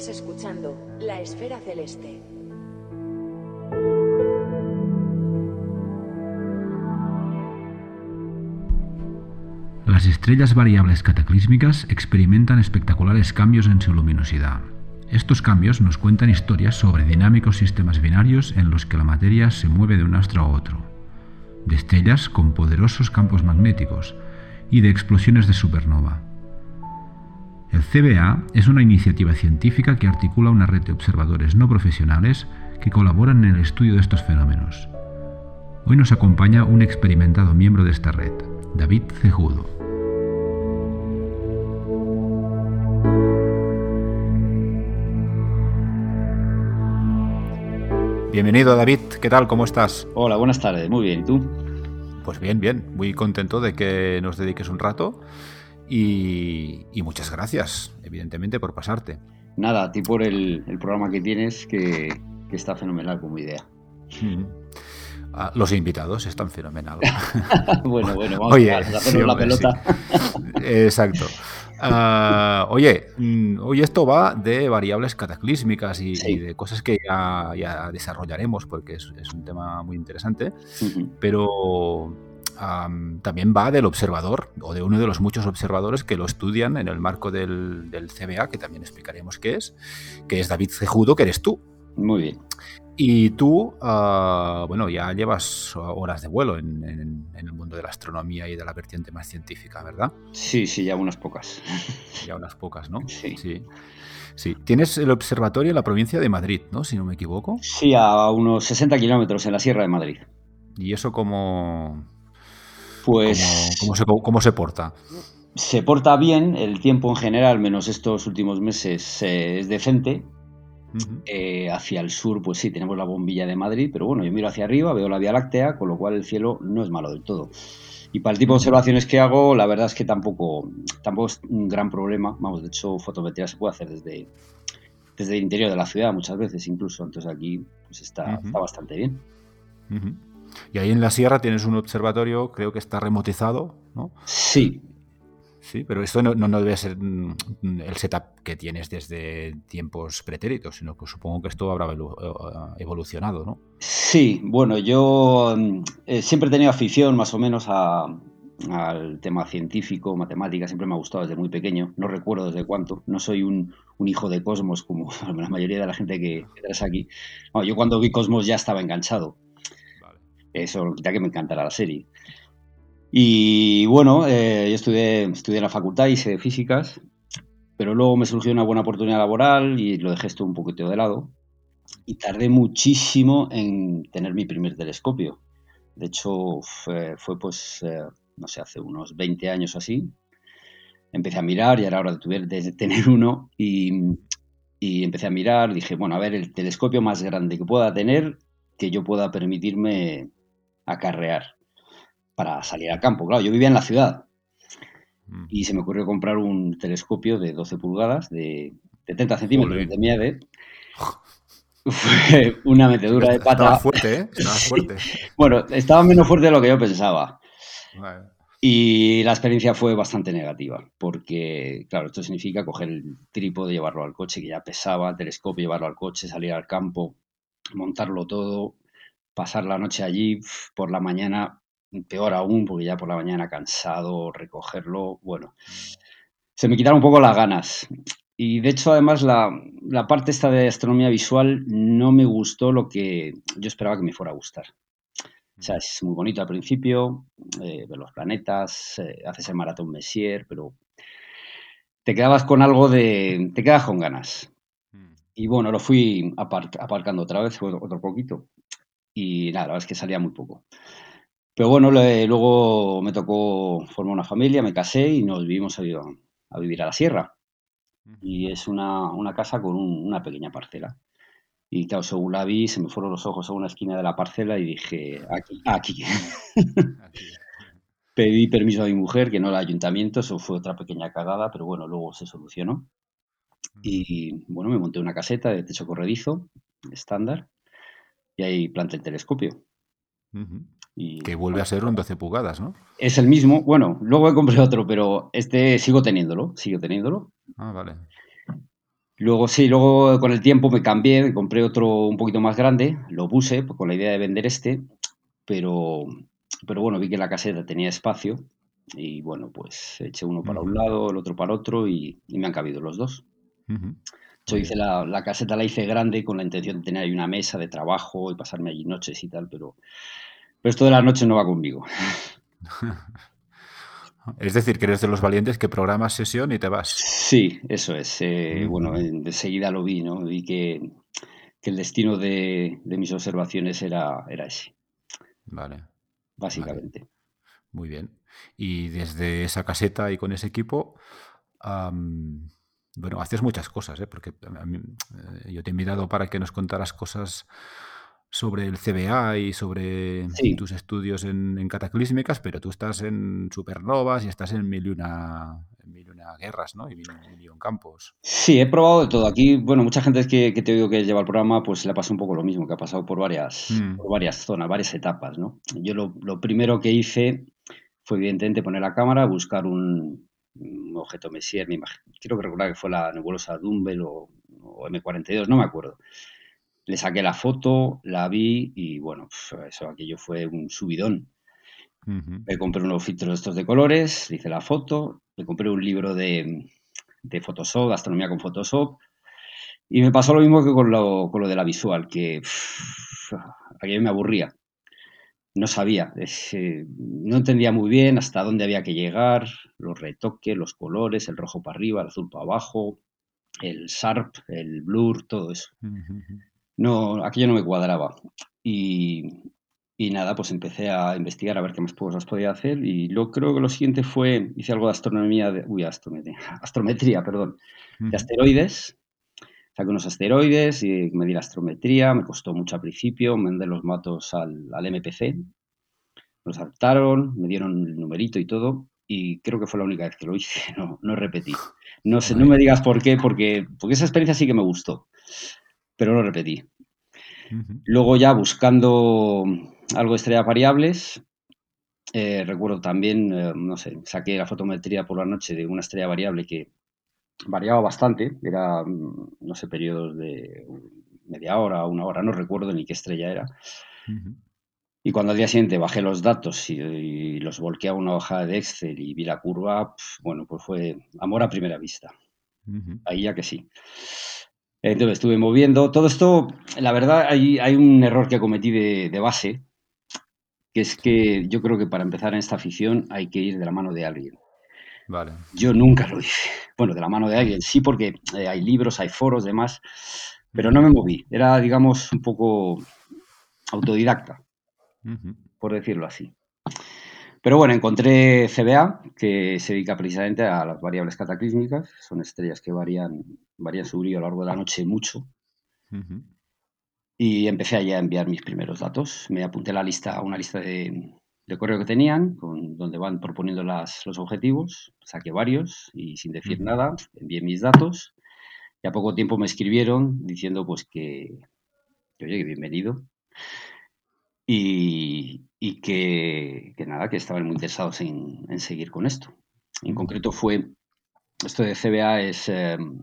Estás escuchando La Esfera Celeste. Las estrellas variables cataclísmicas experimentan espectaculares cambios en su luminosidad. Estos cambios nos cuentan historias sobre dinámicos sistemas binarios en los que la materia se mueve de un astro a otro, de estrellas con poderosos campos magnéticos y de explosiones de supernova. El CBA es una iniciativa científica que articula una red de observadores no profesionales que colaboran en el estudio de estos fenómenos. Hoy nos acompaña un experimentado miembro de esta red, David Cejudo. Bienvenido David, ¿qué tal? ¿Cómo estás? Hola, buenas tardes, muy bien, ¿y tú? Pues bien, bien, muy contento de que nos dediques un rato y, muchas gracias, evidentemente, por pasarte. Nada, a ti por el, programa que tienes que, está fenomenal como idea. Ah, los invitados están fenomenal. bueno, bueno, vamos a hacer la pelota. Exacto. Ah, oye, mm, hoy esto va de variables cataclísmicas y, de cosas que ya, desarrollaremos porque es, un tema muy interesante, pero también va del observador o de uno de los muchos observadores que lo estudian en el marco del, del CBA, que también explicaremos qué es, que es David Cejudo, que eres tú. Muy bien. Y tú, ah, bueno, ya llevas horas de vuelo en, el mundo de la astronomía y de la vertiente más científica, ¿verdad? Sí, sí, ya unas pocas. Ya unas pocas, ¿no? Sí. sí. Tienes el observatorio en la provincia de Madrid, ¿no? Si no me equivoco. Sí, a unos 60 kilómetros en la Sierra de Madrid. ¿Y eso cómo, pues, cómo, se, cómo se porta? Se porta bien, el tiempo en general, menos estos últimos meses, eh, es decente. Eh, hacia el sur, pues sí, tenemos la bombilla de Madrid, pero bueno, yo miro hacia arriba, veo la Vía Láctea, con lo cual el cielo no es malo del todo. Y para el tipo de observaciones que hago, la verdad es que tampoco, tampoco es un gran problema. Vamos, de hecho, fotometría se puede hacer desde, desde el interior de la ciudad muchas veces incluso. Entonces aquí pues está, está bastante bien. Y ahí en la sierra tienes un observatorio, creo que está remotizado, ¿no? Sí, Sí, pero esto no, debe ser mm, el setup que tienes desde tiempos pretéritos, sino que supongo que esto habrá eh, evolucionado, ¿no? Sí, bueno, yo mm, eh, siempre he tenido afición más o menos al tema científico, matemática, siempre me ha gustado desde muy pequeño, no recuerdo desde cuánto, no soy un, hijo de Cosmos como la mayoría de la gente que, que aquí. yo cuando vi Cosmos ya estaba enganchado. Eso quita que me encantara la serie. Y bueno, eh, yo estudié, estudié en la facultad, hice físicas, pero luego me surgió una buena oportunidad laboral y lo dejé esto un poquito de lado. Y tardé muchísimo en tener mi primer telescopio. De hecho, fue, pues, eh, no sé, hace unos 20 años o así. Empecé a mirar y era hora de tener uno y, y empecé a mirar. Dije, bueno, a ver, el telescopio más grande que pueda tener, que yo pueda permitirme acarrear para salir al campo. Claro, yo vivía en la ciudad mm. y se me ocurrió comprar un telescopio de 12 pulgadas, de 70 centímetros de miade. Fue una metedura de pata. Estaba fuerte, ¿eh? Estaba fuerte. bueno, estaba menos fuerte de lo que yo pensaba. Y la experiencia fue bastante negativa, porque, claro, esto significa coger el trípode, llevarlo al coche, que ya pesaba, el telescopio, llevarlo al coche, salir al campo, montarlo todo, pasar la noche allí, por la mañana peor aún, porque ya por la mañana cansado, recogerlo, bueno, se me quitaron un poco las ganas. Y de hecho, además, la, parte esta de astronomía visual no me gustó lo que yo esperaba que me fuera a gustar. O sea, es muy bonito al principio, eh, ver los planetas, eh, haces el maratón Messier, pero te quedabas con algo de... te quedas con ganas. Mm. Y bueno, lo fui aparcando otra vez, otro poquito. Y nada, la verdad es que salía muy poco. Pero bueno, luego me tocó formar una familia, me casé y nos vivimos a, vivir a la sierra. Y es una, casa con una pequeña parcela. Y claro, según la vi, se me fueron los ojos a una esquina de la parcela y dije, aquí, aquí. Pedí permiso a mi mujer, que no el ayuntamiento, eso fue otra pequeña cagada, pero bueno, luego se solucionó. Y bueno, me monté una caseta de techo corredizo, estándar, y ahí planté el telescopio que vuelve a ser un 12 pulgadas, ¿no? Es el mismo. Bueno, luego he comprado otro, pero este sigo teniéndolo, sigo teniéndolo. Ah, vale. Luego sí, luego con el tiempo me cambié, me compré otro un poquito más grande, lo puse pues, con la idea de vender este, pero, pero bueno, vi que la caseta tenía espacio y bueno, pues eché uno para un lado, el otro para otro y, me han cabido los dos. Yo hice la, la, caseta, la hice grande con la intención de tener ahí una mesa de trabajo y pasarme allí noches y tal, pero, pero esto de las noches no va conmigo. Es decir, que eres de los valientes que programas sesión y te vas. Sí, eso es. Eh, bueno, enseguida lo vi, ¿no? Vi que, el destino de, mis observaciones era, era ese. Vale. Básicamente. Muy bien. Y desde esa caseta y con ese equipo, bueno, haces muchas cosas, ¿eh? porque eh, yo te he invitado para que nos contaras cosas sobre el CBA y sobre tus estudios en, cataclísmicas, pero tú estás en supernovas y estás en mil y una, guerras, ¿no? Y mil, y campos. Sí, he probado de todo. Aquí, bueno, mucha gente que, que te digo que lleva el programa, pues le pasa un poco lo mismo, que ha pasado por varias, mm. por varias zonas, varias etapas, ¿no? Yo lo, primero que hice fue evidentemente poner la cámara, buscar un, objeto Messier, quiero que recordar que fue la nebulosa Dumbbell o, o M42, no me acuerdo le saqué la foto, la vi y bueno, eso aquello fue un subidón. Me compré unos filtros estos de colores, hice la foto, me compré un libro de, de Photoshop, de astronomía con Photoshop, y me pasó lo mismo que con lo, con lo de la visual, que aquello me aburría. No sabía, no entendía muy bien hasta dónde había que llegar, los retoques, los colores, el rojo para arriba, el azul para abajo, el sharp, el blur, todo eso no, aquello no me cuadraba. Y, nada, pues empecé a investigar a ver qué más cosas podía hacer. Y lo creo que lo siguiente fue, hice algo de astronomía, de, uy, astrometría, astrometría, perdón, de asteroides. Saqué unos asteroides y me di la astrometría, me costó mucho al principio, mandé los matos al, al MPC, los adaptaron, me dieron el numerito y todo, y creo que fue la única vez que lo hice, no, no repetí. No sé, no me digas por qué, porque, porque esa experiencia sí que me gustó pero lo repetí. Luego ya buscando algo de estrellas variables, eh, recuerdo también, eh, no sé, saqué la fotometría por la noche de una estrella variable que variaba bastante, era, mm, no sé, periodos de media hora, una hora, no recuerdo ni qué estrella era. Y cuando al día siguiente bajé los datos y, los volqué a una hoja de Excel y vi la curva, bueno, pues fue amor a primera vista. Ahí ya que sí. Entonces estuve moviendo. Todo esto, la verdad, hay, hay un error que cometí de, base, que es que yo creo que para empezar en esta afición hay que ir de la mano de alguien. Vale. Yo nunca lo hice. Bueno, de la mano de alguien, sí, porque eh, hay libros, hay foros, demás, pero no me moví. Era, digamos, un poco autodidacta, por decirlo así. Pero bueno, encontré CBA, que se dedica precisamente a las variables cataclísmicas. Son estrellas que varían, varían su brillo a lo largo de la noche mucho. Y empecé allá a enviar mis primeros datos. Me apunté a la lista, a una lista de, correo que tenían, con, donde van proponiendo las, los objetivos. Saqué varios y sin decir nada, envié mis datos. Y a poco tiempo me escribieron diciendo pues que, que oye, que bienvenido y, que, nada, que estaban muy interesados en, seguir con esto. En concreto fue, esto de CBA es, em,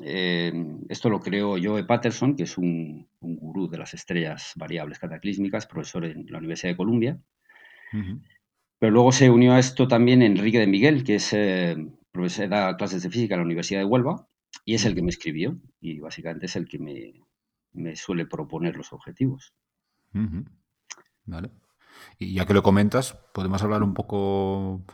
em, esto lo creó Joe Patterson, que es un, gurú de las estrellas variables cataclísmicas, profesor en la Universidad de Columbia. Pero luego se unió a esto también Enrique de Miguel, que es eh, profesor, da clases de física en la Universidad de Huelva, y es el que me escribió, y básicamente es el que me, suele proponer los objetivos. ¿vale? Y ya que lo comentas, podemos hablar un poco,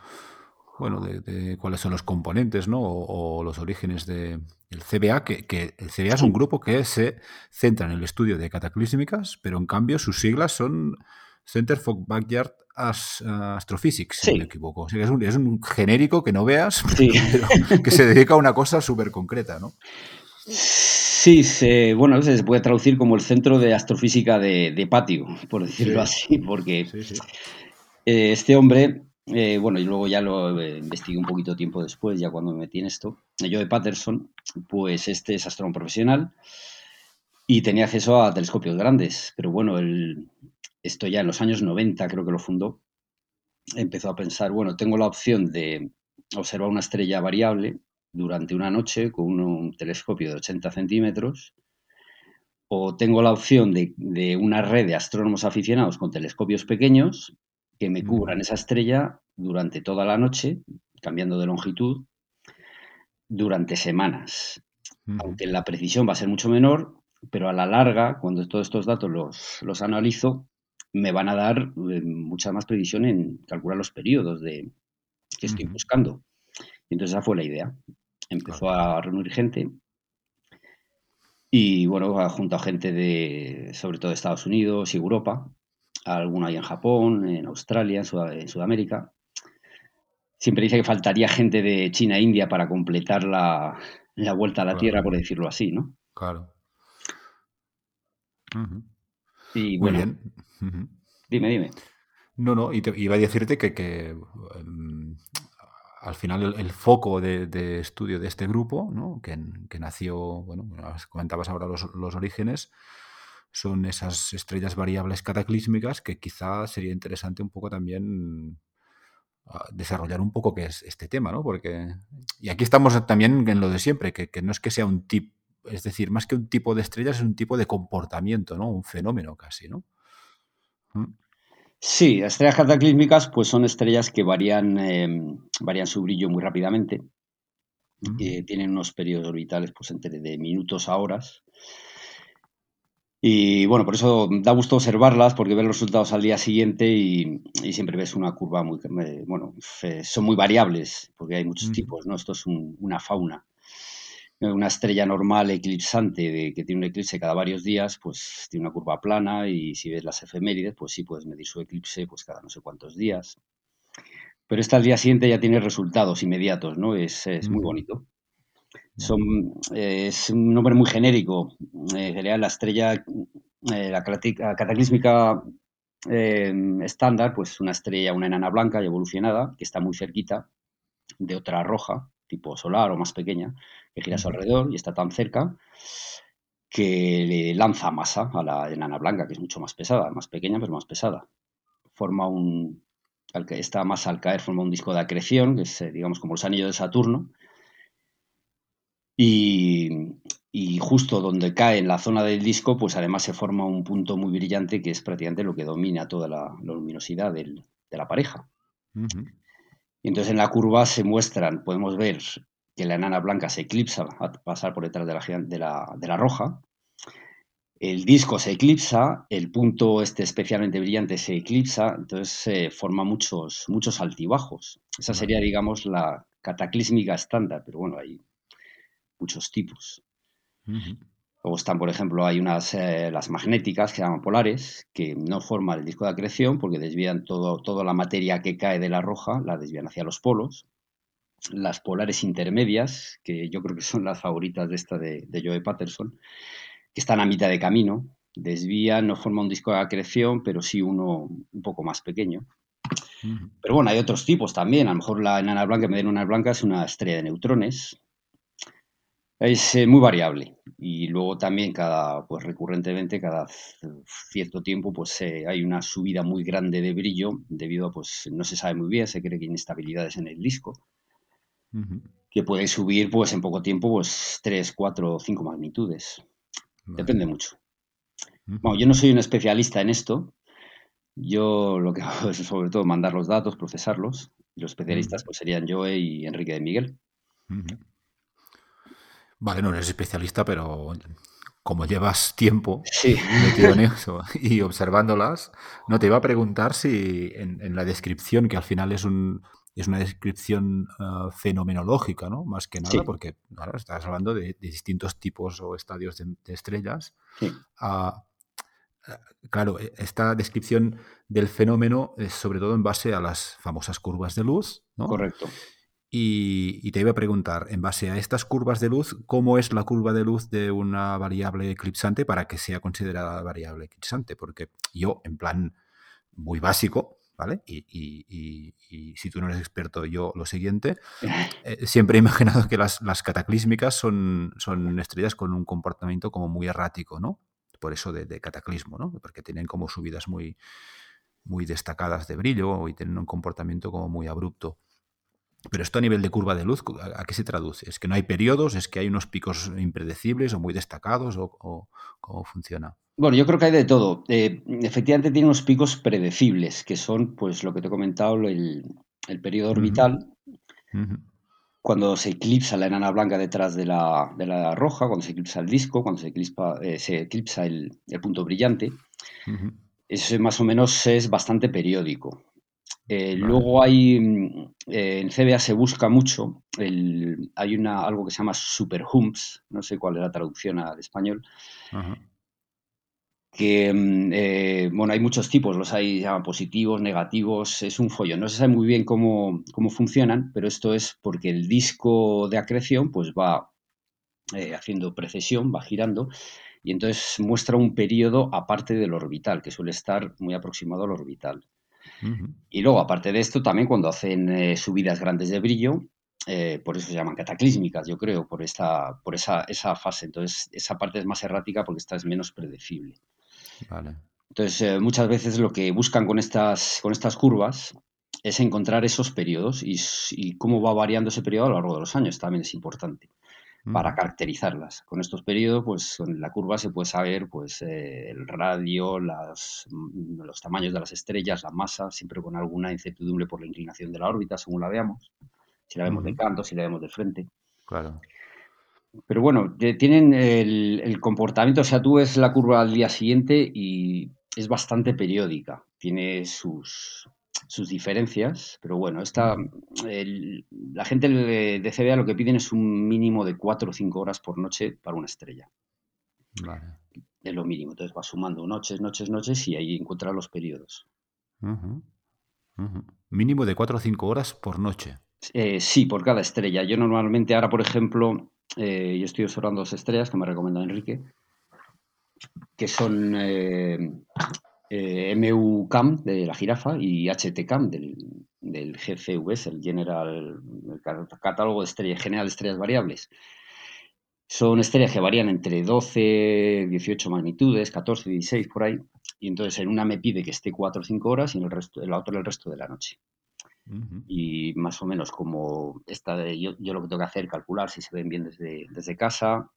bueno, de, cuáles son los componentes, ¿no? O, los orígenes del CBA, que, el CBA es un grupo que se centra en el estudio de cataclísmicas, pero en cambio sus siglas son Center for Backyard Astrophysics, si no me equivoco. O sea, es, un, es un genérico que no veas, que se dedica a una cosa súper concreta, ¿no? Sí, se, bueno, se puede traducir como el centro de astrofísica de, patio, por decirlo así, porque eh, este hombre, eh, bueno, y luego ya lo eh, investigué un poquito tiempo después, ya cuando me metí en esto, yo de Patterson, pues este es astrónomo profesional y tenía acceso a telescopios grandes, pero bueno, el, esto ya en los años 90 creo que lo fundó, empezó a pensar, bueno, tengo la opción de observar una estrella variable durante una noche con un, telescopio de 80 centímetros, o tengo la opción de, una red de astrónomos aficionados con telescopios pequeños que me cubran esa estrella durante toda la noche, cambiando de longitud, durante semanas. Aunque la precisión va a ser mucho menor, pero a la larga, cuando todos estos datos los, los analizo, me van a dar eh, mucha más precisión en calcular los periodos de, que estoy buscando. Y entonces esa fue la idea. Empezó a reunir gente y bueno, junto a gente de, sobre todo de Estados Unidos y Europa, alguno ahí en Japón, en Australia, en, Sudamérica. Siempre dice que faltaría gente de China e India para completar la, vuelta a la Tierra, por decirlo así, ¿no? Claro. Y bueno, bien. Dime, dime. No, no, y te, iba a decirte que, em, al final el, foco de, estudio de este grupo, ¿no? que, nació, bueno, comentabas ahora los, orígenes, son esas estrellas variables cataclísmicas que quizá sería interesante un poco también ah, desarrollar un poco qué es este tema, ¿no? Porque, y aquí estamos también en lo de siempre, que, no es que sea un tipo, es decir, más que un tipo de estrellas, es un tipo de comportamiento, ¿no? Un fenómeno casi, ¿no? ¿Mm? Sí, las estrellas cataclísmicas pues son estrellas que varían, em, varían su brillo muy rápidamente. Mm. tienen unos periodos orbitales pues entre de minutos a horas. Y bueno, por eso da gusto observarlas porque ves los resultados al día siguiente y, siempre ves una curva muy, eh, bueno, son muy variables porque hay muchos mm. tipos, ¿no? Esto es una fauna una estrella normal eclipsante de, que tiene un eclipse cada varios días, pues tiene una curva plana y si ves las efemérides, pues sí puedes medir su eclipse pues cada no sé cuántos días. Pero esta al día siguiente ya tiene resultados inmediatos, ¿no? Es, muy bonito. Son, es un nombre muy genérico. Eh, en la estrella, eh, la cataclísmica eh, estándar, pues una estrella, una enana blanca y evolucionada, que está muy cerquita de otra roja, tipo solar o más pequeña, que gira a su alrededor y está tan cerca que le lanza masa a la enana blanca, que es mucho más pesada, más pequeña pero más pesada. Forma un, esta masa al caer forma un disco de acreción, que es, eh, digamos, como los anillos de Saturno, y, justo donde cae en la zona del disco, pues además se forma un punto muy brillante que es prácticamente lo que domina toda la, luminosidad de la pareja. Y entonces en la curva se muestran, podemos ver que la enana blanca se eclipsa a pasar por detrás de la, de la, roja. El disco se eclipsa, el punto este especialmente brillante se eclipsa, entonces se forman muchos, muchos altibajos. Esa sería, digamos, la cataclísmica estándar, pero bueno, hay muchos tipos. Luego están, por ejemplo, hay unas, eh, las magnéticas que se llaman polares, que no forman el disco de acreción porque desvían todo, toda la materia que cae de la roja, la desvían hacia los polos. Las polares intermedias, que yo creo que son las favoritas de esta de, de Joe Patterson, que están a mitad de camino, desvían, no forman un disco de acreción, pero sí uno un poco más pequeño. Pero bueno, hay otros tipos también. A lo mejor la enana blanca, me una blanca, es una estrella de neutrones, es eh, muy variable y luego también cada, pues recurrentemente, cada cierto tiempo, pues eh, hay una subida muy grande de brillo debido a, pues no se sabe muy bien, se cree que hay inestabilidades en el disco, que puede subir pues en poco tiempo pues 3, 4 5 magnitudes. Depende mucho. Bueno, yo no soy un especialista en esto. Yo lo que hago es sobre todo mandar los datos, procesarlos. Y los especialistas pues, serían Joe y Enrique de Miguel. Vale, no eres especialista, pero como llevas tiempo metido en eso y observándolas, no te iba a preguntar si en, la descripción, que al final es un es una descripción ah, fenomenológica, ¿no? Más que nada, porque estás hablando de, distintos tipos o estadios de, estrellas. Ah, ah, claro, e, esta descripción del fenómeno es sobre todo en base a las famosas curvas de luz, ¿no? Correcto. Y, te iba a preguntar, en base a estas curvas de luz, ¿cómo es la curva de luz de una variable eclipsante para que sea considerada variable eclipsante? Porque yo, en plan muy básico, ¿vale? Y, si tú no eres experto, yo lo siguiente, eh, siempre he imaginado que las, cataclísmicas son, son estrellas con un comportamiento como muy errático, ¿no? Por eso de, cataclismo, ¿no? Porque tienen como subidas muy, muy destacadas de brillo y tienen un comportamiento como muy abrupto. Pero esto a nivel de curva de luz, ¿a qué se traduce? ¿Es que no hay periodos? ¿Es que hay unos picos impredecibles o muy destacados? ¿O, cómo funciona? Bueno, yo creo que hay de todo. Eh, efectivamente tiene unos picos predecibles, que son, pues, lo que te he comentado, el, periodo orbital, cuando se eclipsa la enana blanca detrás de la, roja, cuando se eclipsa el disco, cuando se eclipsa, eh, se eclipsa el, punto brillante. Eso más o menos es bastante periódico. Eh, luego hay, mm, en CBA se busca mucho, hay una, algo que se llama superhumps, no sé cuál es la traducción al español, que, mm, eh, bueno, hay muchos tipos, los hay llaman positivos, negativos, es un follo. No se sabe muy bien cómo, funcionan, pero esto es porque el disco de acreción pues va haciendo precesión, va girando, y entonces muestra un periodo aparte del orbital, que suele estar muy aproximado al orbital. Y luego, aparte de esto, también cuando hacen eh, subidas grandes de brillo, eh, por eso se llaman cataclísmicas, yo creo, por, esta, por esa, esa fase. Entonces, esa parte es más errática porque esta es menos predecible. Entonces, eh, muchas veces lo que buscan con estas, con estas curvas es encontrar esos periodos y, y, cómo va variando ese periodo a lo largo de los años, también es importante para caracterizarlas. Con estos periodos, pues con la curva se puede saber pues, eh, el radio, las, mm, los tamaños de las estrellas, la masa, siempre con alguna incertidumbre por la inclinación de la órbita, según la veamos. Si la vemos de canto, si la vemos de frente. Claro. Pero bueno, tienen el, el, comportamiento, o sea, tú ves la curva al día siguiente y es bastante periódica. Tiene sus, sus diferencias, pero bueno, esta, la gente de CBA lo que piden es un mínimo de 4 o 5 horas por noche para una estrella. Es lo mínimo, entonces va sumando noches, noches, noches y ahí encuentra los periodos. Mínimo de 4 o 5 horas por noche. Eh, sí, por cada estrella. Yo normalmente ahora, por ejemplo, eh, yo estoy observando dos estrellas que me recomienda Enrique, que son eh, eh, MU-CAM de la jirafa y HT-CAM del, del GCVS, el General Catálogo de Estrellas, General de Estrellas Variables. Son estrellas que varían entre 12, 18 magnitudes, 14, 16 por ahí. Y entonces en una me pide que esté 4 o 5 horas y en, el resto, en la otra el resto de la noche. Y más o menos como esta de, yo, yo, lo que tengo que hacer, calcular si se ven bien desde, desde casa,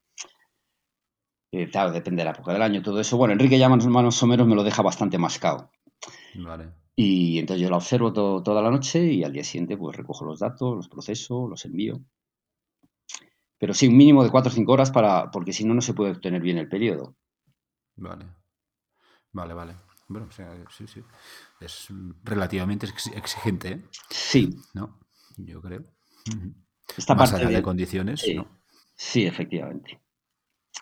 claro, depende de la época del año, todo eso. Bueno, Enrique ya más, o menos me lo deja bastante mascado. Vale. Y entonces yo la observo toda la noche y al día siguiente pues recojo los datos, los proceso, los envío. Pero sí, un mínimo de 4 o 5 horas para, porque si no, no se puede obtener bien el periodo. Vale. Vale, vale. Bueno, sí, sí. Es relativamente exigente, ¿eh? Sí. ¿No? Yo creo. Esta Más allá de, condiciones, ¿no? Sí, efectivamente.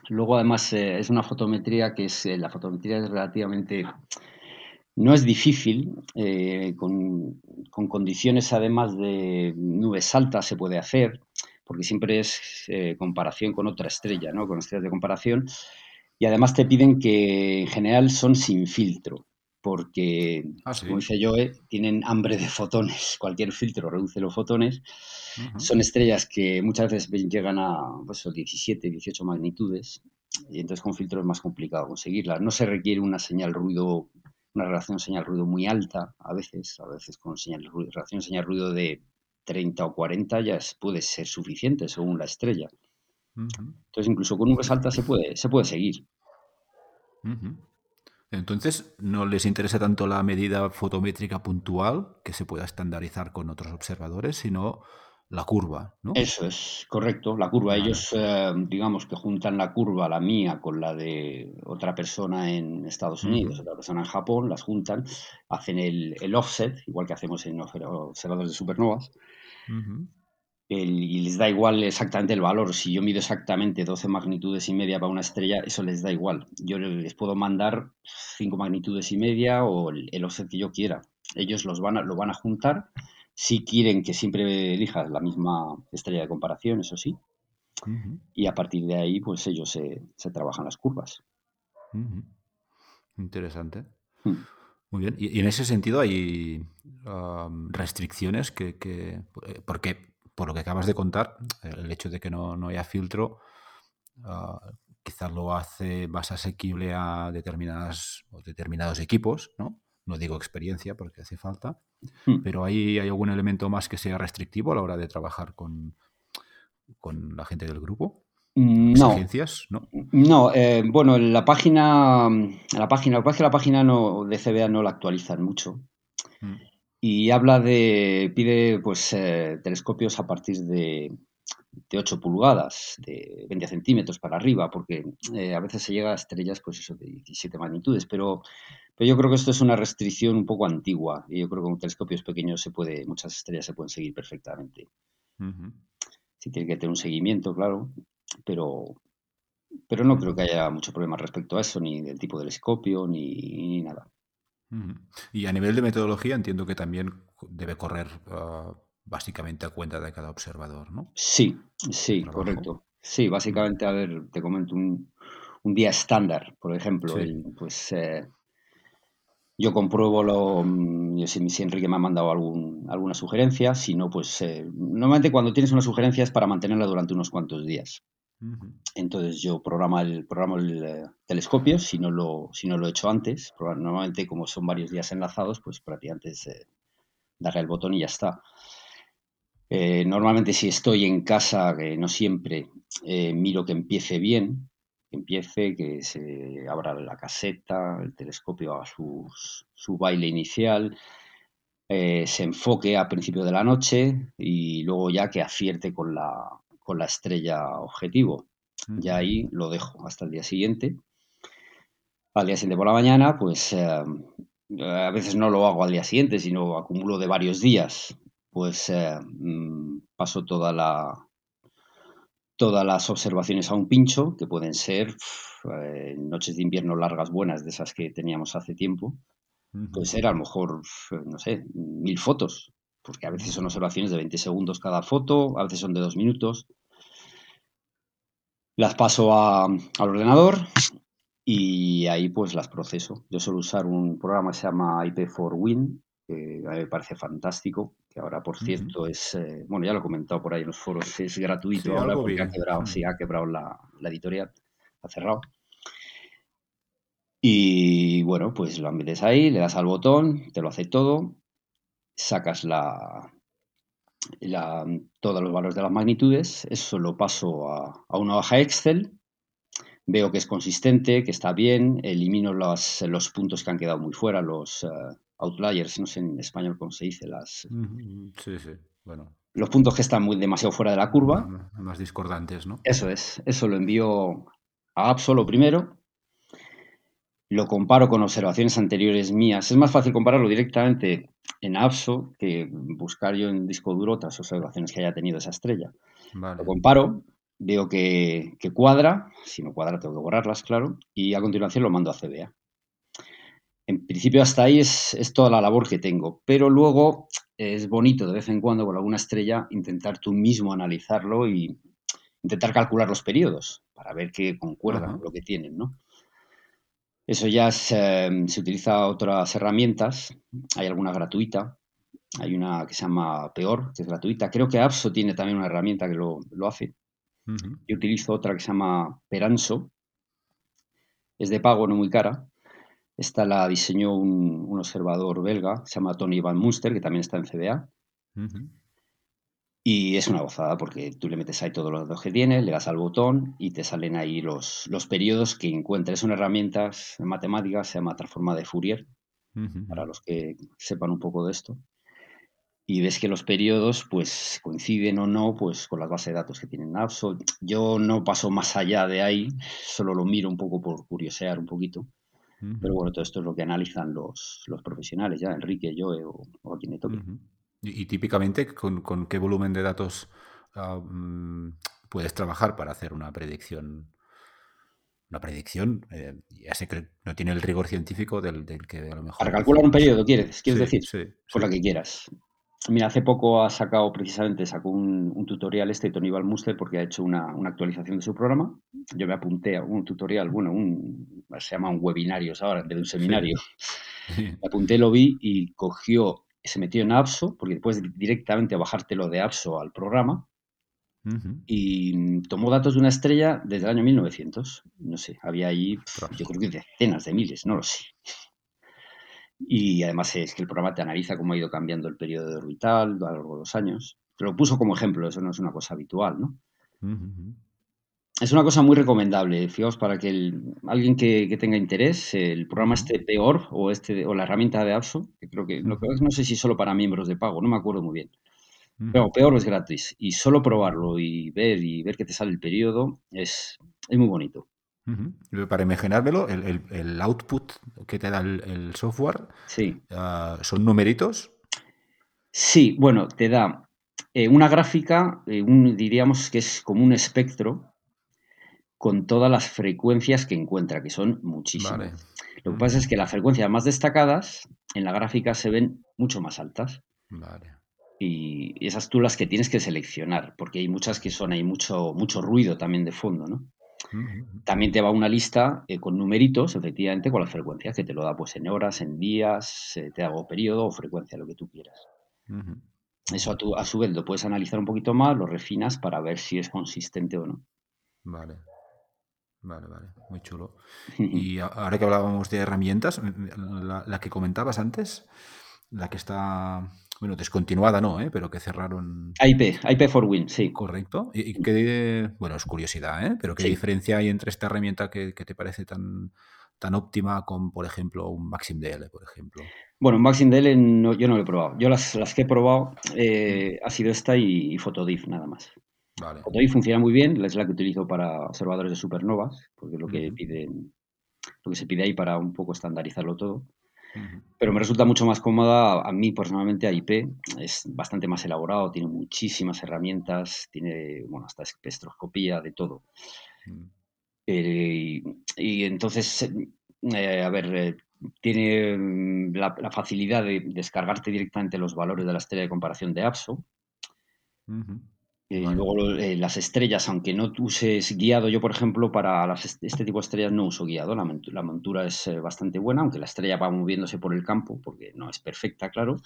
Luego, además, eh, es una fotometría que es, eh, la fotometría es relativamente, no es difícil, eh, con, condiciones además de nubes altas se puede hacer, porque siempre es comparación con otra estrella, ¿no? con estrellas de comparación, y además te piden que en general son sin filtro, porque, ah, como dice Joe, tienen hambre de fotones, cualquier filtro reduce los fotones, son estrellas que muchas veces llegan a pues, 17, 18 magnitudes y entonces con filtro es más complicado conseguirlas. No se requiere una señal ruido, una relación señal-ruido muy alta a veces, a veces con señal ruido, relación señal-ruido de 30 o 40 ya puede ser suficiente según la estrella. Entonces incluso con nubes altas se puede, se puede seguir. Entonces, no les interesa tanto la medida fotométrica puntual, que se pueda estandarizar con otros observadores, sino la curva, ¿no? Eso es, correcto, la curva. Ellos, eh, digamos que juntan la curva, la mía, con la de otra persona en Estados Unidos, otra persona en Japón, las juntan, hacen el, offset, igual que hacemos en observadores de supernovas, y les da igual exactamente el valor. Si yo mido exactamente 12 magnitudes y media para una estrella, eso les da igual. Yo les puedo mandar 5 magnitudes y media o el, el offset que yo quiera. Ellos los van a, lo van a juntar si quieren que siempre elijas la misma estrella de comparación, eso sí. Y a partir de ahí, pues ellos se, trabajan las curvas. Interesante. Hmm. Muy bien. Y, en ese sentido hay restricciones que, que, eh, Porque, por lo que acabas de contar, el hecho de que no, haya filtro ah, quizás lo hace más asequible a determinadas, determinados equipos, ¿no? no digo experiencia porque hace falta, hmm. pero ¿hay, ¿hay algún elemento más que sea restrictivo a la hora de trabajar con, con la gente del grupo? Mm, no. No, no eh, bueno, la página, la página, que la página no, de CBA no la actualizan mucho. Mm. Y habla de, pide pues eh, telescopios a partir de, de 8 pulgadas, de 20 centímetros para arriba, porque eh, a veces se llega a estrellas pues eso, de 17 magnitudes, pero, pero yo creo que esto es una restricción un poco antigua y yo creo que con telescopios pequeños se puede, muchas estrellas se pueden seguir perfectamente. Si tiene que tener un seguimiento, claro, pero, pero no creo que haya mucho problema respecto a eso, ni del tipo de telescopio, ni, nada. Y a nivel de metodología entiendo que también debe correr ah, básicamente a cuenta de cada observador, ¿no? Sí, sí, correcto. Sí, básicamente, a ver, te comento un, día estándar, por ejemplo, pues eh, yo compruebo lo, mm, yo si, si, Enrique me ha mandado algún, alguna sugerencia, si no, pues eh, normalmente cuando tienes una sugerencia es para mantenerla durante unos cuantos días. Entonces yo programa el, eh, telescopio, si no, lo, he hecho antes. Normalmente como son varios días enlazados, pues prácticamente es eh, darle el botón y ya está. Eh, normalmente si estoy en casa, que no siempre, miro que empiece bien, que empiece, que se abra la caseta, el telescopio haga su, su baile inicial, se enfoque a principio de la noche y luego ya que acierte con la, con la estrella objetivo. Ya ahí lo dejo hasta el día siguiente. Al día siguiente por la mañana, pues eh, a veces no lo hago al día siguiente, sino acumulo de varios días. Pues eh, mm, paso toda la, todas las observaciones a un pincho, que pueden ser eh, noches de invierno largas buenas, de esas que teníamos hace tiempo. Puede ser a lo mejor, no sé, mil fotos, porque a veces son observaciones de 20 segundos cada foto, a veces son de dos minutos las paso al ordenador y ahí pues las proceso. Yo suelo usar un programa que se llama IP4Win, que a mí me parece fantástico, que ahora por cierto es, eh, bueno, ya lo he comentado por ahí en los foros, es gratuito ahora porque ha quebrado, sí, ha quebrado la, la editorial, ha cerrado. Y bueno, pues lo metes ahí, le das al botón, te lo hace todo, sacas la, todos los valores de las magnitudes, eso lo paso a, una hoja Excel, veo que es consistente, que está bien, elimino los, los puntos que han quedado muy fuera, los eh, outliers, no sé en español cómo se dice, las... Sí, sí, bueno. Los puntos que están muy demasiado fuera de la curva. Más discordantes, ¿no? Eso es, eso lo envío a Absolo primero, lo comparo con observaciones anteriores mías. Es más fácil compararlo directamente en APSO que buscar yo en disco duro otras observaciones que haya tenido esa estrella. Lo comparo, veo que, cuadra, si no cuadra tengo que borrarlas, claro, y a continuación lo mando a CBA. En principio hasta ahí es, es toda la labor que tengo, pero luego es bonito de vez en cuando con alguna estrella intentar tú mismo analizarlo y intentar calcular los periodos para ver que concuerda con lo que tienen, ¿no? Eso ya se, utiliza otras herramientas, hay alguna gratuita, hay una que se llama Peor, que es gratuita. Creo que APSO tiene también una herramienta que lo, hace. Yo utilizo otra que se llama Peranso, es de pago, no muy cara. Esta la diseñó un, observador belga, se llama Tony Van Munster, que también está en CBA. Y es una gozada porque tú le metes ahí todos los datos que tiene, le das al botón y te salen ahí los, los periodos que encuentres. Es una herramienta matemática, se llama transforma de Fourier, para los que sepan un poco de esto. Y ves que los periodos pues coinciden o no pues con las bases de datos que tienen APSO. Yo no paso más allá de ahí, solo lo miro un poco por curiosear un poquito. Pero bueno, todo esto es lo que analizan los, los profesionales, ya Enrique, yo o, o quien me toque. Y, típicamente, ¿con, qué volumen de datos ah, mm, puedes trabajar para hacer una predicción? Una predicción, eh, ya sé que no tiene el rigor científico del, que a lo mejor... Para calcular un periodo, ¿quieres, ¿quieres decir? Sí, Por lo que quieras. Mira, hace poco ha sacado precisamente, sacó un, tutorial este Tony Balmuster porque ha hecho una, actualización de su programa. Yo me apunté a un tutorial, bueno, un, se llama un webinario ahora, en vez de un seminario. Me apunté, lo vi y cogió se metió en APSO, porque puedes directamente bajártelo de APSO al programa, y tomó datos de una estrella desde el año 1900. No sé, había ahí, yo creo que decenas de miles, no lo sé. Y además es que el programa te analiza cómo ha ido cambiando el periodo de orbital a lo largo de los años. Te lo puso como ejemplo, eso no es una cosa habitual, ¿no? Es una cosa muy recomendable, fijaos, para que alguien que, tenga interés, el programa este peor o este o la herramienta de APSO, que creo que lo que no sé si solo para miembros de pago, no me acuerdo muy bien. Pero peor es gratis y solo probarlo y ver y ver que te sale el periodo es, es muy bonito. Para imaginármelo, el, output que te da el, software sí. Ah, son numeritos. Sí, bueno, te da eh, una gráfica, eh, un, diríamos que es como un espectro con todas las frecuencias que encuentra, que son muchísimas. Lo que pasa es que las frecuencias más destacadas en la gráfica se ven mucho más altas. Y esas tú las que tienes que seleccionar, porque hay muchas que son, hay mucho, mucho ruido también de fondo, ¿no? También te va una lista eh, con numeritos, efectivamente, con las frecuencias, que te lo da pues en horas, en días, te hago periodo o frecuencia, lo que tú quieras. Eso a, tu, a su vez lo puedes analizar un poquito más, lo refinas para ver si es consistente o no. Vale. Vale, vale, muy chulo. Y ahora que hablábamos de herramientas, la, que comentabas antes, la que está, bueno, descontinuada no, ¿eh? pero que cerraron. IP, IP for Win, sí. Correcto. Y, qué, bueno, es curiosidad, ¿eh? pero ¿qué diferencia hay entre esta herramienta que, te parece tan, tan óptima con, por ejemplo, un MaximDL, por ejemplo? Bueno, MaximDL no, yo no lo he probado. Yo las, las que he probado eh, ha sido esta y, y Photodiff nada más. Vale. funciona muy bien, es la que utilizo para observadores de supernovas, porque es lo que piden, lo que se pide ahí para un poco estandarizarlo todo. Pero me resulta mucho más cómoda, a mí personalmente AIP es bastante más elaborado, tiene muchísimas herramientas, tiene, bueno, hasta espectroscopía, de todo. Eh, y, entonces, eh, a ver, eh, tiene mm, la, facilidad de descargarte directamente los valores de la estrella de comparación de APSO. Eh, luego eh, las estrellas, aunque no uses guiado, yo por ejemplo para este tipo de estrellas no uso guiado, la, montura es eh, bastante buena, aunque la estrella va moviéndose por el campo, porque no es perfecta, claro,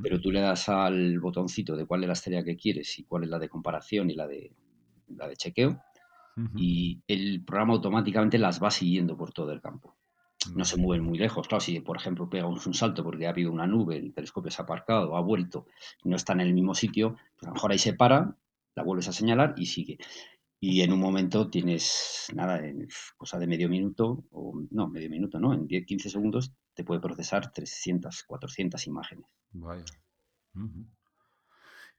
pero tú le das al botoncito de cuál es la estrella que quieres y cuál es la de comparación y la de, la de chequeo, y el programa automáticamente las va siguiendo por todo el campo. No se mueven muy lejos. Claro, si por ejemplo pegamos un salto porque ha habido una nube, el telescopio se ha aparcado, ha vuelto, no está en el mismo sitio, pues a lo mejor ahí se para, la vuelves a señalar y sigue. Y en un momento tienes, nada, en cosa de medio minuto, o no, medio minuto, no, en 10, 15 segundos te puede procesar 300, 400 imágenes. Vaya.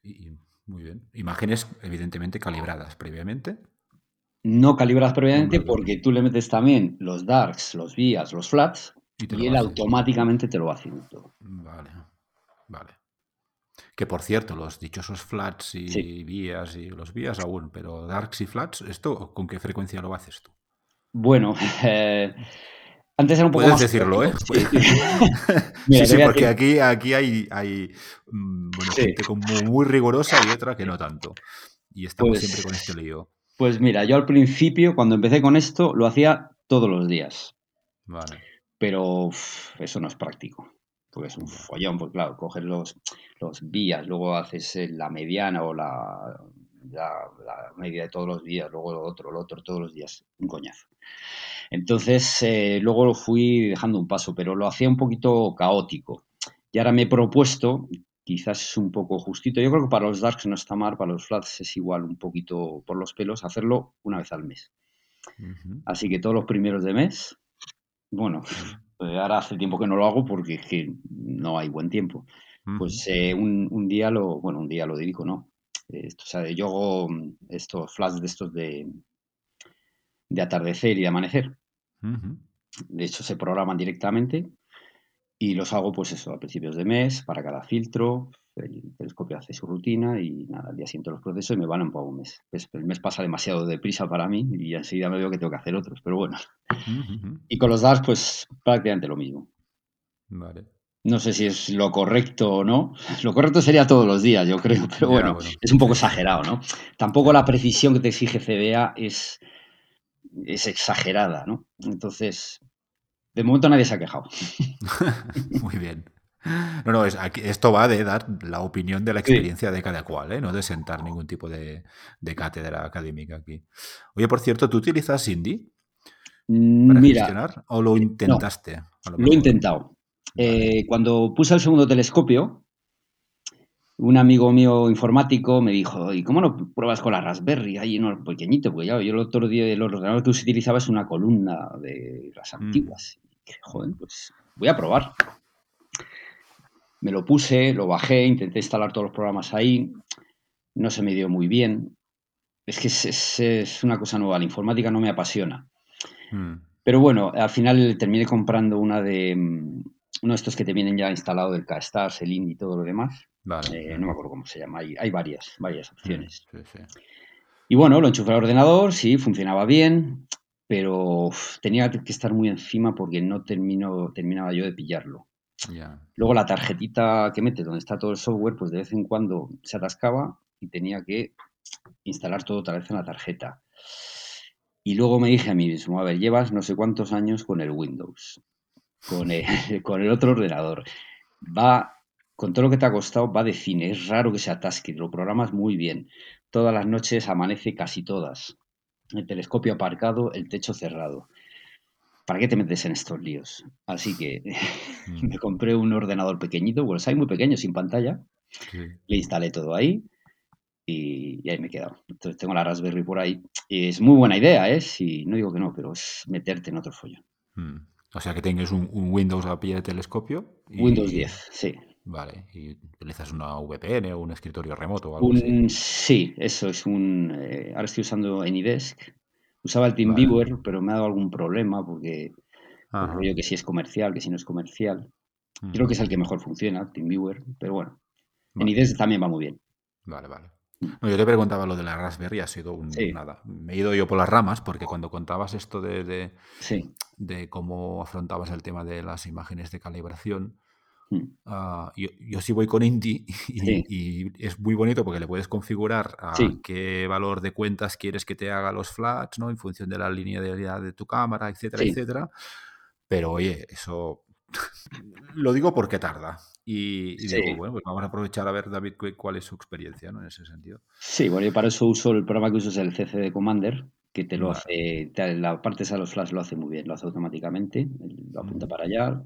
y, muy bien. Imágenes evidentemente calibradas previamente. No calibras previamente porque tú le metes también los darks, los vías, los flats y, él automáticamente te lo va haciendo todo. Vale, vale. Que por cierto, los dichosos flats y vías y los vías aún, pero darks y flats, ¿esto con qué frecuencia lo haces tú? Bueno, eh, antes era un poco Puedes decirlo, ¿eh? sí, sí, porque aquí, aquí hay, hay mm, gente como muy rigurosa y otra que no tanto. Y estamos pues siempre con este lío. Pues mira, yo al principio, cuando empecé con esto, lo hacía todos los días. Vale. Pero eso no es práctico. Porque es un follón, pues claro, coges los, los vías, luego haces eh, la mediana o la, la, media de todos los días, luego lo otro, lo otro, todos los días. Un coñazo. Entonces, eh, luego lo fui dejando un paso, pero lo hacía un poquito caótico. Y ahora me he propuesto quizás es un poco justito. Yo creo que para los darks no está mal, para los flats es igual un poquito por los pelos, hacerlo una vez al mes. Así que todos los primeros de mes, bueno, ahora hace tiempo que no lo hago porque es que no hay buen tiempo. Pues eh, un, día lo, bueno, un día lo dedico, ¿no? o sea, yo hago estos flats de estos de, de atardecer y de amanecer. De hecho, se programan directamente y los hago, pues eso, a principios de mes, para cada filtro. El telescopio hace su rutina y nada, al día siguiente los proceso y me van un poco un mes. Pues, el mes pasa demasiado deprisa para mí y enseguida me veo que tengo que hacer otros, pero bueno. Y con los DAS, pues prácticamente lo mismo. Vale. No sé si es lo correcto o no. Lo correcto sería todos los días, yo creo, pero bueno, es un poco exagerado, ¿no? Tampoco la precisión que te exige CBA es, es exagerada, ¿no? Entonces, de momento nadie se ha quejado. Muy bien. No, no, es, esto va de dar la opinión de la experiencia de cada cual, ¿eh? no de sentar ningún tipo de, cátedra académica aquí. Oye, por cierto, ¿tú utilizas Indie para Mira, gestionar o lo intentaste? lo he intentado. Eh, cuando puse el segundo telescopio, un amigo mío informático me dijo, ¿y cómo no pruebas con la Raspberry? Ahí no, pequeñito, porque ya, yo el otro día el ordenador que utilizaba es una columna de las mm. antiguas. joder, pues voy a probar. Me lo puse, lo bajé, intenté instalar todos los programas ahí, no se me dio muy bien. Es que es, una cosa nueva, la informática no me apasiona. Mm. Pero bueno, al final terminé comprando una de mm, uno de estos que te vienen ya instalado del K-Stars, el INDI y todo lo demás. Eh, no me acuerdo cómo se llama, hay, hay varias, varias opciones. Y bueno, lo enchufé al ordenador, sí, funcionaba bien, pero tenía que estar muy encima porque no termino, terminaba yo de pillarlo. Luego la tarjetita que mete donde está todo el software, pues de vez en cuando se atascaba y tenía que instalar todo otra vez en la tarjeta. Y luego me dije a mí mismo, a ver, llevas no sé cuántos años con el Windows, con el, con el otro ordenador. Va, con todo lo que te ha costado, va de cine. Es raro que se atasque, lo programas muy bien. Todas las noches amanece casi todas. El telescopio aparcado, el techo cerrado. ¿para qué te metes en estos líos? Así que mm. me compré un ordenador pequeñito, bueno, hay muy pequeño, sin pantalla. Le instalé todo ahí y, ahí me he quedado. Entonces tengo la Raspberry por ahí. Y es muy buena idea, ¿eh? Si, no digo que no, pero es meterte en otro follón. Mm. O sea que tengas un, Windows a pie de telescopio. Windows 10, sí. Vale, y utilizas una VPN o un escritorio remoto o algo así. Sí, eso es un. Eh, ahora estoy usando AnyDesk Usaba el TeamViewer, pero me ha dado algún problema porque que si es comercial, que si no es comercial. Creo que es el que mejor funciona, TeamViewer, pero bueno. En IDES también va muy bien. Vale, vale. Mm. yo te preguntaba lo de la Raspberry, ha sido un nada. Me he ido yo por las ramas porque cuando contabas esto de, de cómo afrontabas el tema de las imágenes de calibración, Mm. Ah, yo, sí voy con Indy y, es muy bonito porque le puedes configurar a qué valor de cuentas quieres que te haga los flats, ¿no? En función de la línea de, de tu cámara, etcétera, etcétera. Pero oye, eso lo digo porque tarda. Y, digo, bueno, pues vamos a aprovechar a ver, David, cuál es su experiencia ¿no? en ese sentido. Sí, bueno, yo para eso uso el programa que uso es el CC Commander, que te lo hace, la parte de los flash lo hace muy bien, lo hace automáticamente, lo apunta para allá,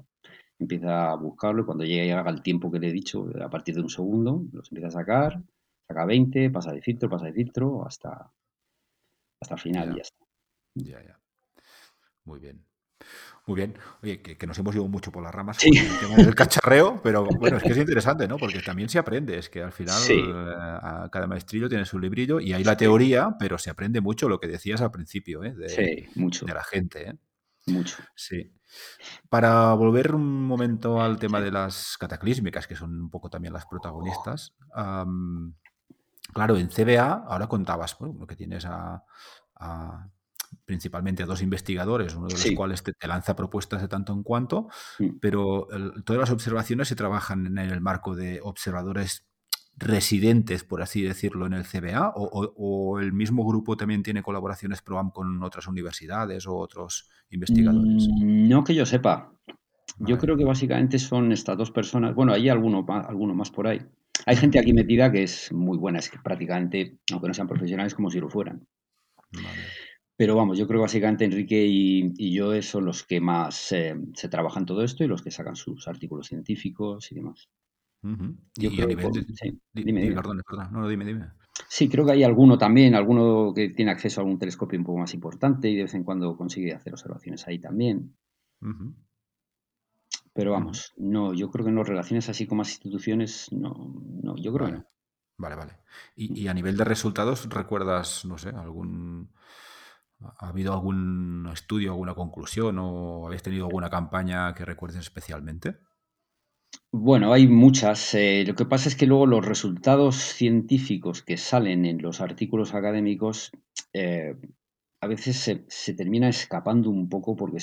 empieza a buscarlo y cuando llegue y haga el tiempo que le he dicho, a partir de un segundo, los empieza a sacar, saca 20, pasa de filtro, pasa de filtro, hasta, hasta el final y ya está. Ya, ya. Muy bien. Muy bien. Oye, que, nos hemos ido mucho por las ramas con el tema del cacharreo, pero bueno, es que es interesante, ¿no? Porque también se aprende, es que al final eh, cada maestrillo tiene su librillo y hay la teoría, pero se aprende mucho lo que decías al principio, ¿eh? De, mucho. de la gente, ¿eh? Mucho. Sí. Para volver un momento al tema de las cataclísmicas, que son un poco también las protagonistas, claro, en CBA ahora contabas lo que tienes a, principalmente a dos investigadores, uno de los cuales te, lanza propuestas de tanto en cuanto, mm. pero todas las observaciones se trabajan en el marco de observadores residentes, por así decirlo, en el CBA? ¿O, el mismo grupo también tiene colaboraciones PROAM con otras universidades o otros investigadores? Mm, no que yo sepa. Yo creo que básicamente son estas dos personas. Bueno, hay alguno, alguno más por ahí. Hay gente aquí metida que es muy buena, es que prácticamente, aunque no sean profesionales, como si lo fueran. Pero vamos, yo creo que básicamente Enrique y, yo son los que más eh, se trabajan todo esto y los que sacan sus artículos científicos y demás. Yo creo sí, dime, Perdón, perdón, no, dime, dime. Sí, creo que hay alguno también, alguno que tiene acceso a algún telescopio un poco más importante y de vez en cuando consigue hacer observaciones ahí también. Pero vamos, no, yo creo que no relaciones así con más instituciones, no, no yo creo vale. que no. Vale, vale. Y, y, a nivel de resultados, ¿recuerdas, no sé, algún... ¿Ha habido algún estudio, alguna conclusión o habéis tenido alguna campaña que recuerdes especialmente? Bueno, hay muchas. Eh, lo que pasa es que luego los resultados científicos que salen en los artículos académicos eh, a veces se, termina escapando un poco porque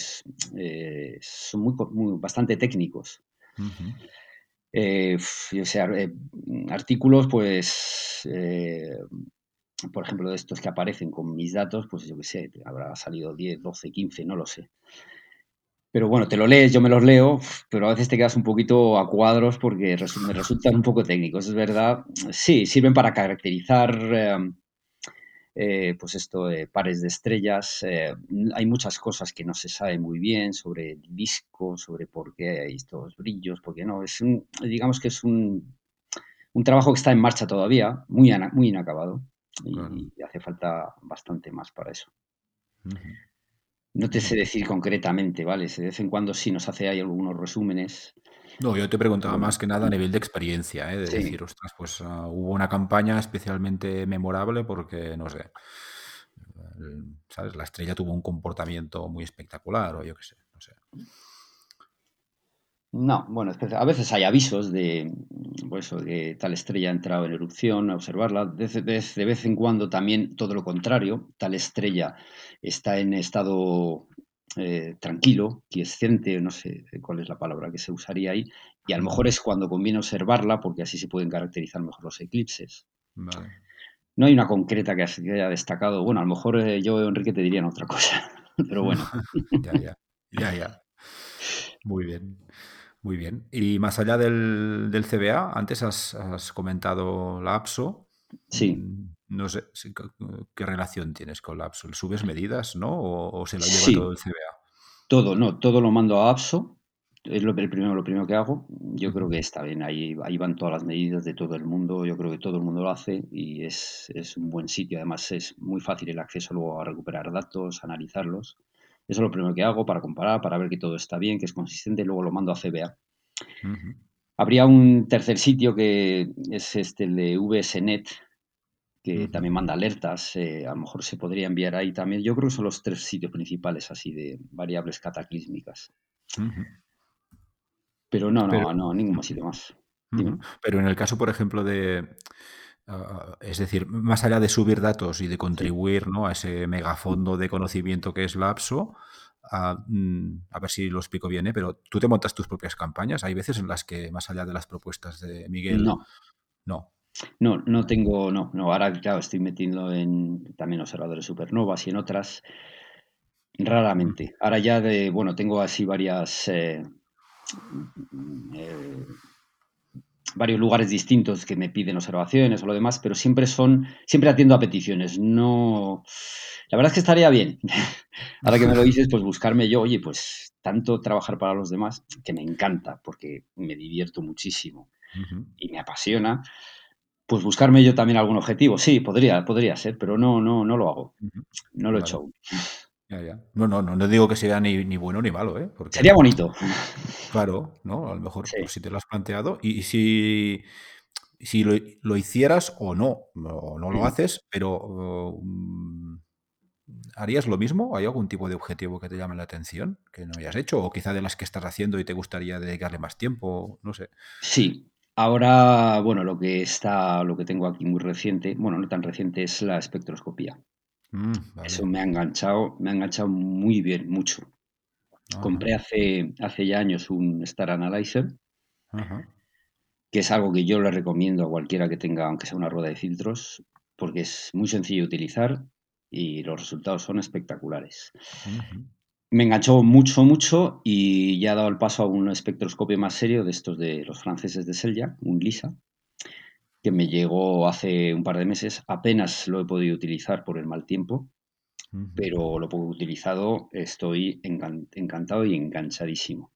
eh, son muy, bastante técnicos. o sea, artículos, pues, por ejemplo, de estos que aparecen con mis datos, pues yo qué sé, habrá salido 10, 12, 15, no lo sé. Pero bueno, te lo lees, yo me los leo, pero a veces te quedas un poquito a cuadros porque me resultan un poco técnicos, es verdad. Sí, sirven para caracterizar em, eh, pues esto, pares de estrellas. Eh, hay muchas cosas que no se sabe muy bien sobre el disco, sobre por qué hay estos brillos, por qué no. Es un, digamos que es un, un trabajo que está en marcha todavía, muy, muy inacabado, y, hace falta bastante más para eso. No te sé decir concretamente, ¿vale? De vez en cuando sí nos hace ahí algunos resúmenes. No, yo te preguntaba más que nada a nivel de experiencia, ¿eh? de decir, ostras, pues ah, hubo una campaña especialmente memorable porque, no sé, ¿sabes? La estrella tuvo un comportamiento muy espectacular o yo qué sé, no sé. No, bueno, a veces hay avisos de, pues, de tal estrella ha entrado en erupción, a observarla. De, de, vez en cuando también todo lo contrario, tal estrella está en estado eh, tranquilo, quiescente, no sé cuál es la palabra que se usaría ahí, y a lo mejor es cuando conviene observarla porque así se pueden caracterizar mejor los eclipses. No hay una concreta que haya destacado. Bueno, a lo mejor eh, yo, Enrique, te diría otra cosa, pero bueno. ya, ya, ya, ya. Muy bien. Muy bien. Y más allá del, CBA, antes has, comentado la APSO. Sí. Mm, no sé qué relación tienes con la APSO. ¿Subes medidas, no? ¿O, se la lleva todo el CBA? Todo, no, todo lo mando a APSO. Es lo, el primero, lo primero que hago. Yo creo que está bien. Ahí, ahí van todas las medidas de todo el mundo. Yo creo que todo el mundo lo hace y es, es un buen sitio. Además, es muy fácil el acceso luego a recuperar datos, analizarlos. Eso es lo primero que hago para comparar, para ver que todo está bien, que es consistente, luego lo mando a CBA. Habría un tercer sitio que es este, el de VSNet, que también manda alertas. Eh, a lo mejor se podría enviar ahí también. Yo creo que son los tres sitios principales así de variables cataclísmicas. Pero no, no, no, ningún sitio más. Pero en el caso, por ejemplo, de Es decir, más allá de subir datos y de contribuir ¿no? a ese megafondo de conocimiento que es la APSO, mm, a, ver si lo explico bien, ¿eh? pero tú te montas tus propias campañas. Hay veces en las que, más allá de las propuestas de Miguel. No. No. No, no tengo, no, no. Ahora, claro, estoy metiendo en también observadores supernovas y en otras. Raramente. Ahora ya de, bueno, tengo así varias. Eh, eh, varios lugares distintos que me piden observaciones o lo demás, pero siempre son, siempre atiendo a peticiones. No, la verdad es que estaría bien. Ahora que me lo dices, pues buscarme yo, oye, pues tanto trabajar para los demás, que me encanta, porque me divierto muchísimo y me apasiona. Pues buscarme yo también algún objetivo. Sí, podría, podría ser, pero no, no, no lo hago. No lo he hecho aún. No, no, no, digo que sea ni, bueno ni malo, ¿eh? Sería bonito. Claro, ¿no? A lo mejor pues, si te lo has planteado y, si, si lo, hicieras o no, o no lo haces, pero mm, ¿harías lo mismo? ¿Hay algún tipo de objetivo que te llame la atención que no hayas hecho? O quizá de las que estás haciendo y te gustaría dedicarle más tiempo, no sé. Sí, ahora, bueno, lo que está, lo que tengo aquí muy reciente, bueno, no tan reciente, es la espectroscopía. Mm, Eso me ha enganchado, me ha enganchado muy bien, mucho. Compré hace, hace ya años un Star Analyzer, que es algo que yo le recomiendo a cualquiera que tenga, aunque sea una rueda de filtros, porque es muy sencillo de utilizar y los resultados son espectaculares. Me enganchó mucho, mucho y ya ha dado el paso a un espectroscopio más serio de estos de los franceses de Selja, un LISA, que me llegó hace un par de meses. Apenas lo he podido utilizar por el mal tiempo, pero lo poco utilizado estoy encantado y enganchadísimo.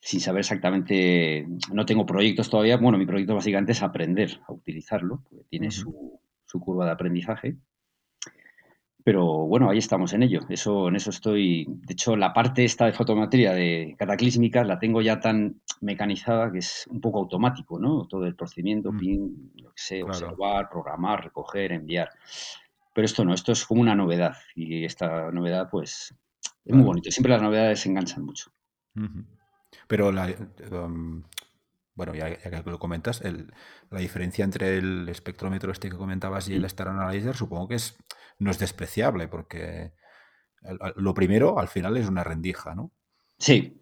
Sin saber exactamente, no tengo proyectos todavía. Bueno, mi proyecto básicamente es aprender a utilizarlo, porque tiene su, su curva de aprendizaje pero bueno, ahí estamos en ello. Eso, en eso estoy. De hecho, la parte esta de fotometría de cataclísmicas la tengo ya tan mecanizada que es un poco automático, ¿no? Todo el procedimiento, mm. pin, lo que sé, observar, programar, recoger, enviar. Pero esto no, esto es como una novedad. Y esta novedad, pues, es muy bonito. Siempre las novedades enganchan mucho. Pero la, um, bueno, ya, que lo comentas, la diferencia entre el espectrómetro este que comentabas y el Star Analyzer supongo que es no es despreciable, porque lo primero al final es una rendija, ¿no? Sí,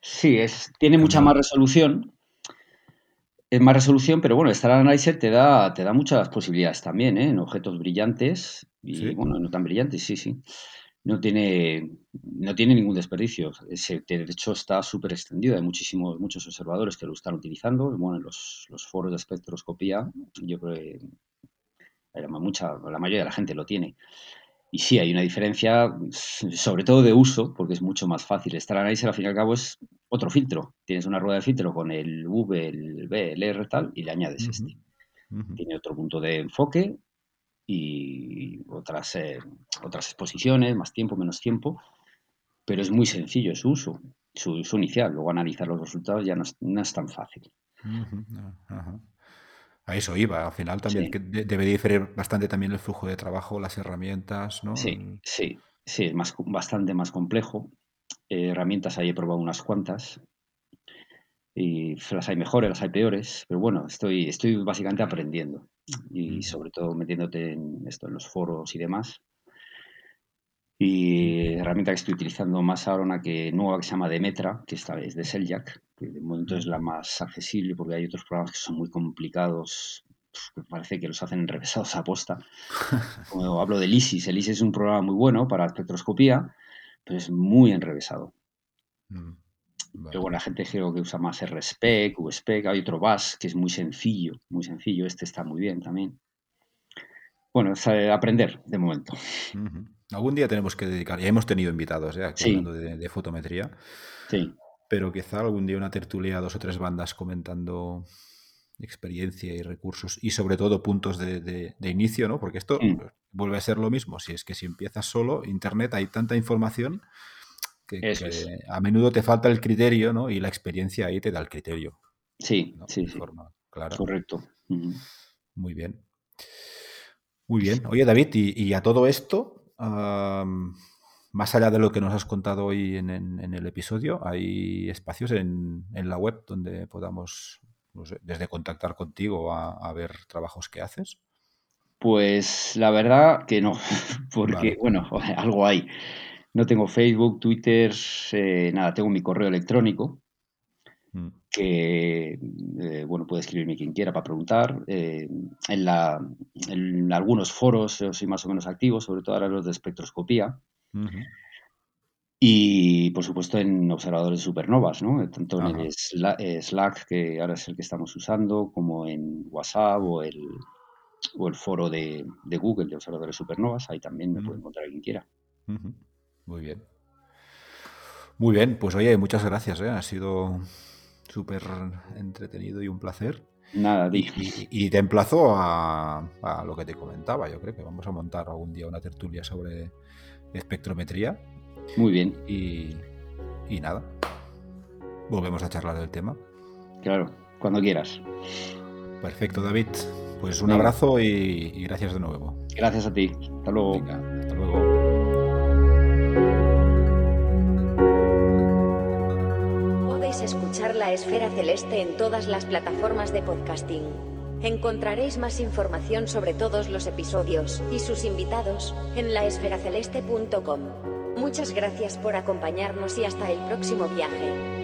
sí, es, tiene mucha más resolución. Es más resolución, pero bueno, Star Analyzer te da, te da muchas posibilidades también, ¿eh? En objetos brillantes y, bueno, no tan brillantes, sí, sí. No tiene, no tiene ningún desperdicio. Ese, de hecho, está súper extendido. Hay muchísimos, muchos observadores que lo están utilizando. Bueno, en los, los foros de espectroscopía, yo creo que mucha, la mayoría de la gente lo tiene. Y sí, hay una diferencia, sobre todo de uso, porque es mucho más fácil. Star Analyzer, al fin y al cabo, es otro filtro. Tienes una rueda de filtro con el V, el B, el R tal, y le añades este. Tiene otro punto de enfoque y otras, eh, otras exposiciones, más tiempo, menos tiempo, pero es muy sencillo su uso, su uso inicial. Luego analizar los resultados ya no es, tan fácil. A eso iba, al final también debe diferir bastante también el flujo de trabajo, las herramientas, ¿no? Sí, sí, sí, es más, bastante más complejo. Eh, herramientas ahí he probado unas cuantas y las hay mejores, las hay peores, pero bueno, estoy, estoy básicamente aprendiendo y sobre todo metiéndote en esto, en los foros y demás. Y herramienta que estoy utilizando más ahora, una que nueva que se llama Demetra, que esta vez de Seljack, que de momento es la más accesible porque hay otros programas que son muy complicados, que parece que los hacen enrevesados a posta. Como hablo de ISIS, el ISIS es un programa muy bueno para espectroscopía, pero es muy enrevesado. Mm, pero bueno, la gente creo que usa más RSpec, USpec, hay otro BAS que es muy sencillo, muy sencillo, este está muy bien también. Bueno, es eh, aprender de momento. Algún día tenemos que dedicar, ya hemos tenido invitados ¿eh? aquí hablando de, fotometría. Sí. Pero quizá algún día una tertulia, dos o tres bandas comentando experiencia y recursos y sobre todo puntos de, inicio, ¿no? Porque esto mm. vuelve a ser lo mismo. Si es que si empiezas solo, Internet hay tanta información que, a menudo te falta el criterio, ¿no? Y la experiencia ahí te da el criterio. Sí, sí, sí. Forma Correcto. Muy bien. Muy bien. Oye, David, y a todo esto, más allá de lo que nos has contado hoy en, el episodio, hay espacios en, la web donde podamos, desde contactar contigo a, ver trabajos que haces. Pues la verdad que no, porque, bueno, algo hay. No tengo Facebook, Twitter, eh, nada, tengo mi correo electrónico. Que, eh, bueno, puede escribirme quien quiera para preguntar. Eh, en, la, en, algunos foros soy más o menos activo, sobre todo ahora los de espectroscopía. Y, por supuesto, en observadores de supernovas, ¿no? Tanto en el Slack, que ahora es el que estamos usando, como en WhatsApp o el, o el foro de, Google de observadores supernovas. Ahí también me puede encontrar quien quiera. Muy bien. Muy bien, pues oye, muchas gracias. ¿eh? Ha sido súper entretenido y un placer. Nada, y, y, te emplazo a, lo que te comentaba. Yo creo que vamos a montar algún día una tertulia sobre espectrometría. Muy bien. Y, y nada, volvemos a charlar del tema. Claro, cuando quieras. Perfecto, David. Pues un abrazo y, gracias de nuevo. Gracias a ti. Hasta luego. hasta Esfera Celeste en todas las plataformas de podcasting. Encontraréis más información sobre todos los episodios y sus invitados en laesferaceleste.com. Muchas gracias por acompañarnos y hasta el próximo viaje.